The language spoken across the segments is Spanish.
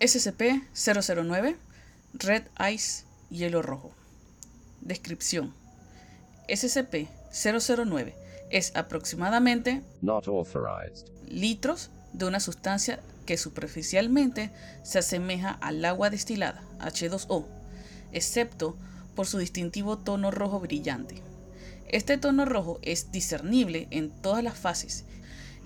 SCP-009 Red Ice Hielo Rojo. Descripción. SCP-009 es aproximadamente litros de una sustancia que superficialmente se asemeja al agua destilada, H2O, excepto por su distintivo tono rojo brillante. Este tono rojo es discernible en todas las fases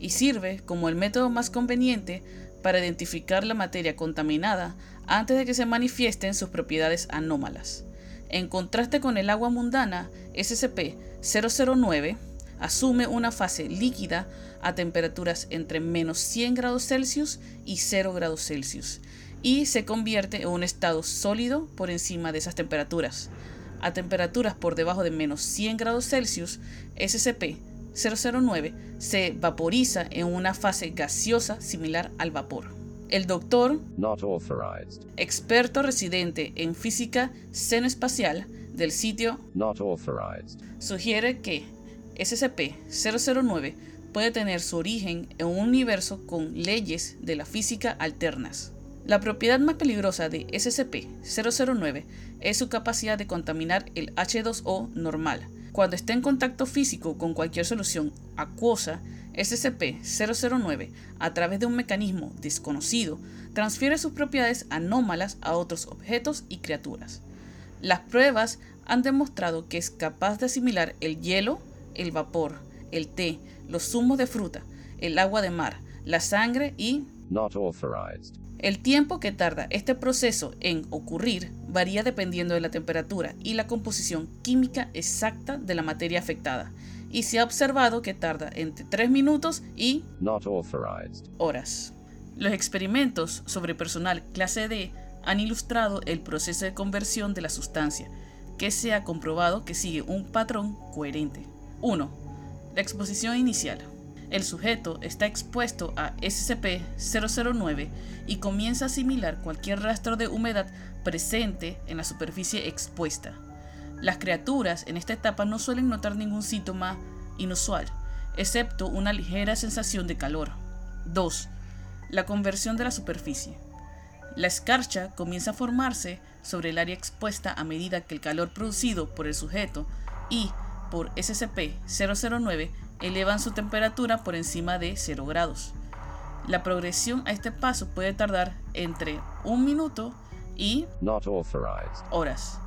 y sirve como el método más conveniente para identificar la materia contaminada antes de que se manifiesten sus propiedades anómalas. En contraste con el agua mundana, SCP-009 asume una fase líquida a temperaturas entre menos 100 grados Celsius y 0 grados Celsius y se convierte en un estado sólido por encima de esas temperaturas. A temperaturas por debajo de menos 100 grados Celsius, SCP-009 se vaporiza en una fase gaseosa similar al vapor. El doctor, experto residente en física senoespacial del sitio, sugiere que SCP-009 puede tener su origen en un universo con leyes de la física alternas. La propiedad más peligrosa de SCP-009 es su capacidad de contaminar el H2O normal. Cuando está en contacto físico con cualquier solución acuosa, SCP-009, a través de un mecanismo desconocido, transfiere sus propiedades anómalas a otros objetos y criaturas. Las pruebas han demostrado que es capaz de asimilar el hielo, el vapor, el té, los zumos de fruta, el agua de mar, la sangre y... El tiempo que tarda este proceso en ocurrir varía dependiendo de la temperatura y la composición química exacta de la materia afectada, y se ha observado que tarda entre 3 minutos y horas. Los experimentos sobre personal clase D han ilustrado el proceso de conversión de la sustancia, que se ha comprobado que sigue un patrón coherente. 1. La exposición inicial. El sujeto está expuesto a SCP-009 y comienza a asimilar cualquier rastro de humedad presente en la superficie expuesta. Las criaturas en esta etapa no suelen notar ningún síntoma inusual, excepto una ligera sensación de calor. 2. La conversión de la superficie. La escarcha comienza a formarse sobre el área expuesta a medida que el calor producido por el sujeto y por SCP-009 elevan su temperatura por encima de 0 grados. La progresión a este paso puede tardar entre un minuto y horas,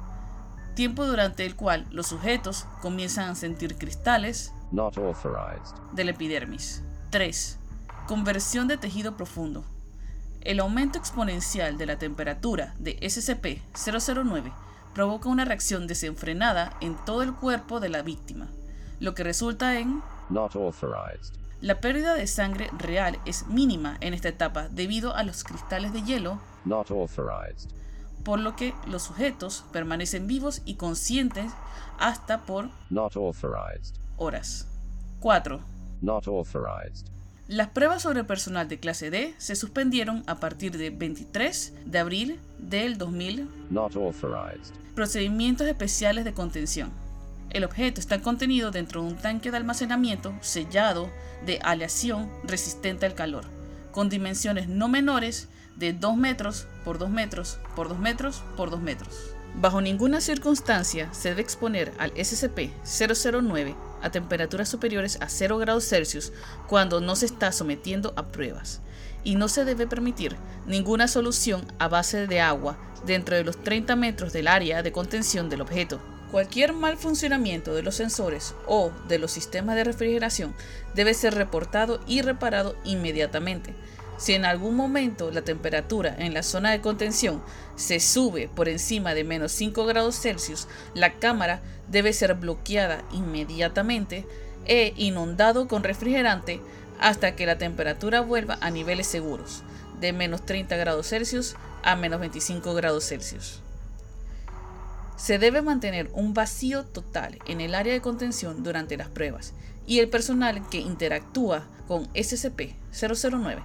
tiempo durante el cual los sujetos comienzan a sentir cristales del epidermis. 3. Conversión de tejido profundo. El aumento exponencial de la temperatura de SCP-009 provoca una reacción desenfrenada en todo el cuerpo de la víctima, lo que resulta en La pérdida de sangre real es mínima en esta etapa debido a los cristales de hielo por lo que los sujetos permanecen vivos y conscientes hasta por horas. 4. Las pruebas sobre personal de clase D se suspendieron a partir del 23 de abril del 2000. Procedimientos especiales de contención. El objeto está contenido dentro de un tanque de almacenamiento sellado de aleación resistente al calor, con dimensiones no menores de 2 metros por 2 metros por 2 metros por 2 metros. Bajo ninguna circunstancia se debe exponer al SCP-009 a temperaturas superiores a 0 grados Celsius cuando no se está sometiendo a pruebas, y no se debe permitir ninguna solución a base de agua dentro de los 30 metros del área de contención del objeto. Cualquier mal funcionamiento de los sensores o de los sistemas de refrigeración debe ser reportado y reparado inmediatamente. Si en algún momento la temperatura en la zona de contención se sube por encima de menos 5 grados Celsius, la cámara debe ser bloqueada inmediatamente e inundado con refrigerante hasta que la temperatura vuelva a niveles seguros, de menos 30 grados Celsius a menos 25 grados Celsius. Se debe mantener un vacío total en el área de contención durante las pruebas y el personal que interactúa con SCP-009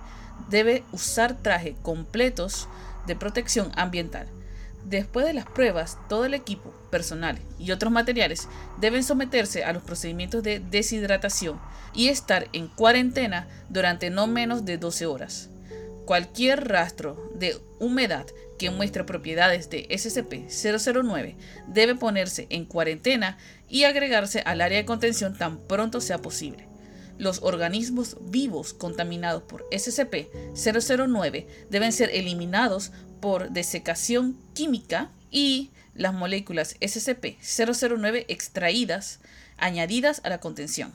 debe usar trajes completos de protección ambiental. Después de las pruebas, todo el equipo, personal y otros materiales deben someterse a los procedimientos de deshidratación y estar en cuarentena durante no menos de 12 horas. Cualquier rastro de humedad que muestre propiedades de SCP-009 debe ponerse en cuarentena y agregarse al área de contención tan pronto sea posible. Los organismos vivos contaminados por SCP-009 deben ser eliminados por desecación química y las moléculas SCP-009 extraídas añadidas a la contención.